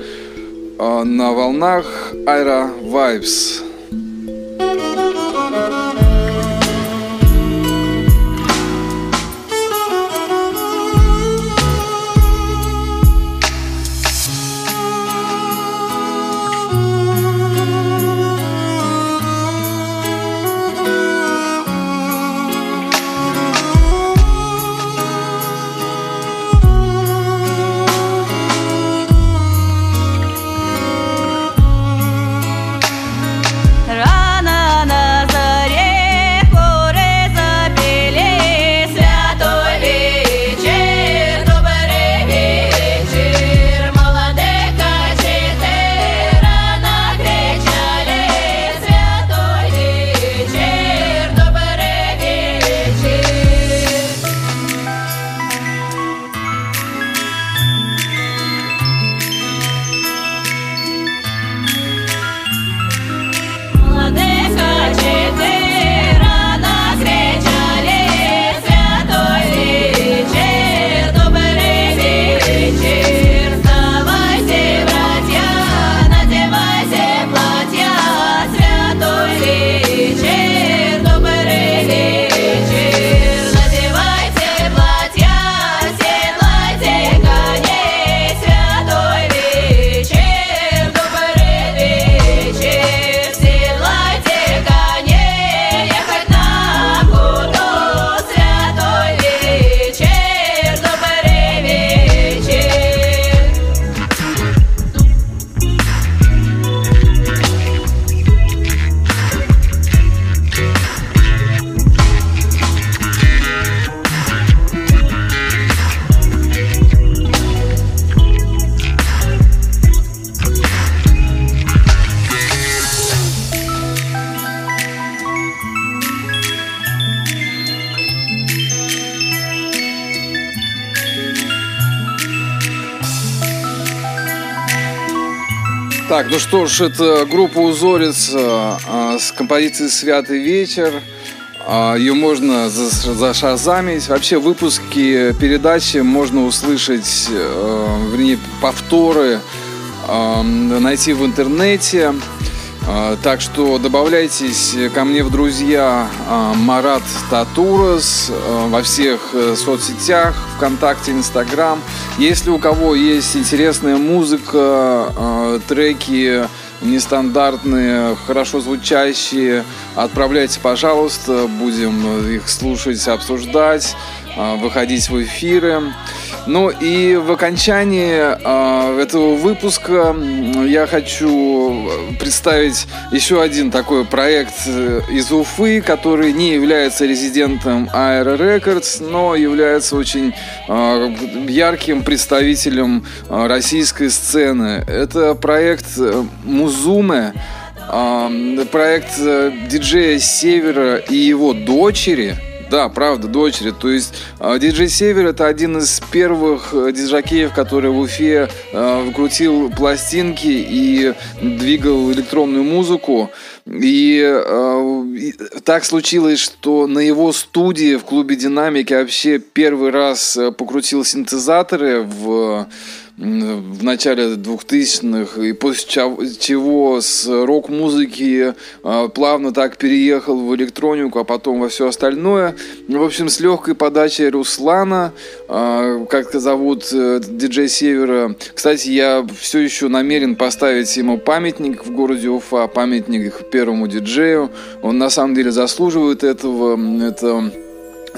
э, на волнах Aira Vibes. Ж, это группа Узорец э, с композицией «Святый вечер». А, Ее можно зашазамить. Вообще выпуски передачи можно услышать, э, вернее, повторы э, найти в интернете. Э, так что добавляйтесь ко мне в друзья Марат Татурас во всех соцсетях, ВКонтакте, Инстаграм. Если у кого есть интересная музыка, треки, нестандартные, хорошо звучащие. Отправляйте, пожалуйста, будем их слушать, обсуждать, а, выходить в эфиры. Ну и в окончании э, этого выпуска я хочу представить еще один такой проект э, из Уфы, который не является резидентом Aero Records, но является очень э, ярким представителем э, российской сцены. Это проект Музуме, э, проект э, диджея Севера и его дочери – да, правда, дочери. То есть а, диджей Север это один из первых э, диджакеев, который в Уфе э, крутил пластинки и двигал электронную музыку. И, э, и так случилось, что на его студии в клубе Динамики вообще первый раз покрутил синтезаторы в в начале 2000-х, и после чего с рок-музыки а, плавно так переехал в электронику, а потом во все остальное. В общем, с легкой подачей Руслана, а, как зовут э, диджей Севера. Кстати, я все еще намерен поставить ему памятник в городе Уфа, памятник первому диджею. Он на самом деле заслуживает этого. Это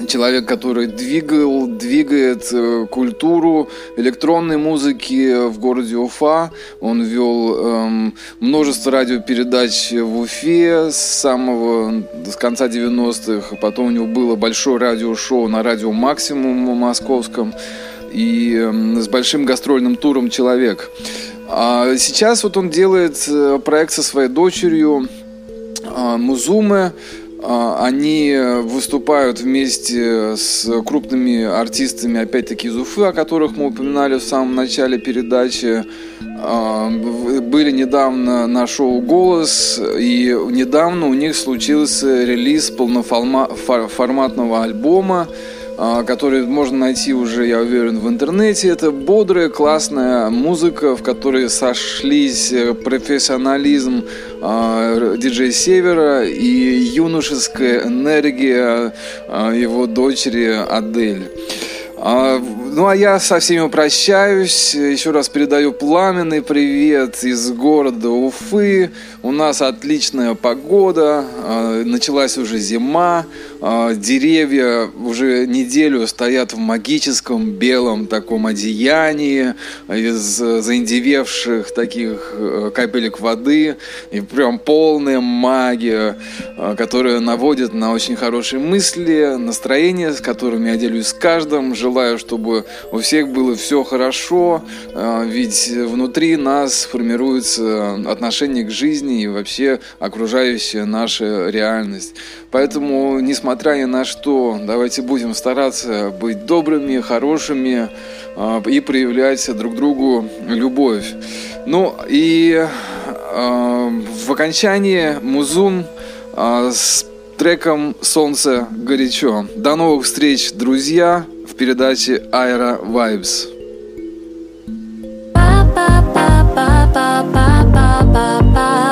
человек, который двигал, двигает э, культуру электронной музыки в городе Уфа. Он вел эм, множество радиопередач в Уфе с самого с конца 90-х. Потом у него было большое радиошоу на радио Максимум московском и эм, с большим гастрольным туром «Человек». А сейчас вот он делает э, проект со своей дочерью э, Музуме, а, они выступают вместе с крупными артистами, опять-таки из Уфы, о которых мы упоминали в самом начале передачи. А, были недавно на шоу «Голос», и недавно у них случился релиз полноформатного альбома а, который можно найти уже, я уверен, в интернете. Это бодрая, классная музыка, в которой сошлись э, профессионализм э, диджея Севера и юношеская энергия э, его дочери Адель. А, ну а я со всеми прощаюсь. Еще раз передаю пламенный привет из города Уфы. У нас отличная погода. А, началась уже зима. А, деревья уже неделю стоят в магическом белом таком одеянии из заиндевевших таких э, капелек воды. И прям полная магия, которая наводит на очень хорошие мысли, настроение, с которыми я делюсь с каждым. Желаю, чтобы у всех было все хорошо, а, ведь внутри нас формируется отношение к жизни и вообще окружающая наша реальность. Поэтому, несмотря ни на что, давайте будем стараться быть добрыми, хорошими а, и проявлять друг другу любовь. Ну и а, в окончании Музун с треком «Солнце горячо». До новых встреч, друзья! передачи Aira Vibes. Ba, ba, ba, ba, ba, ba, ba, ba.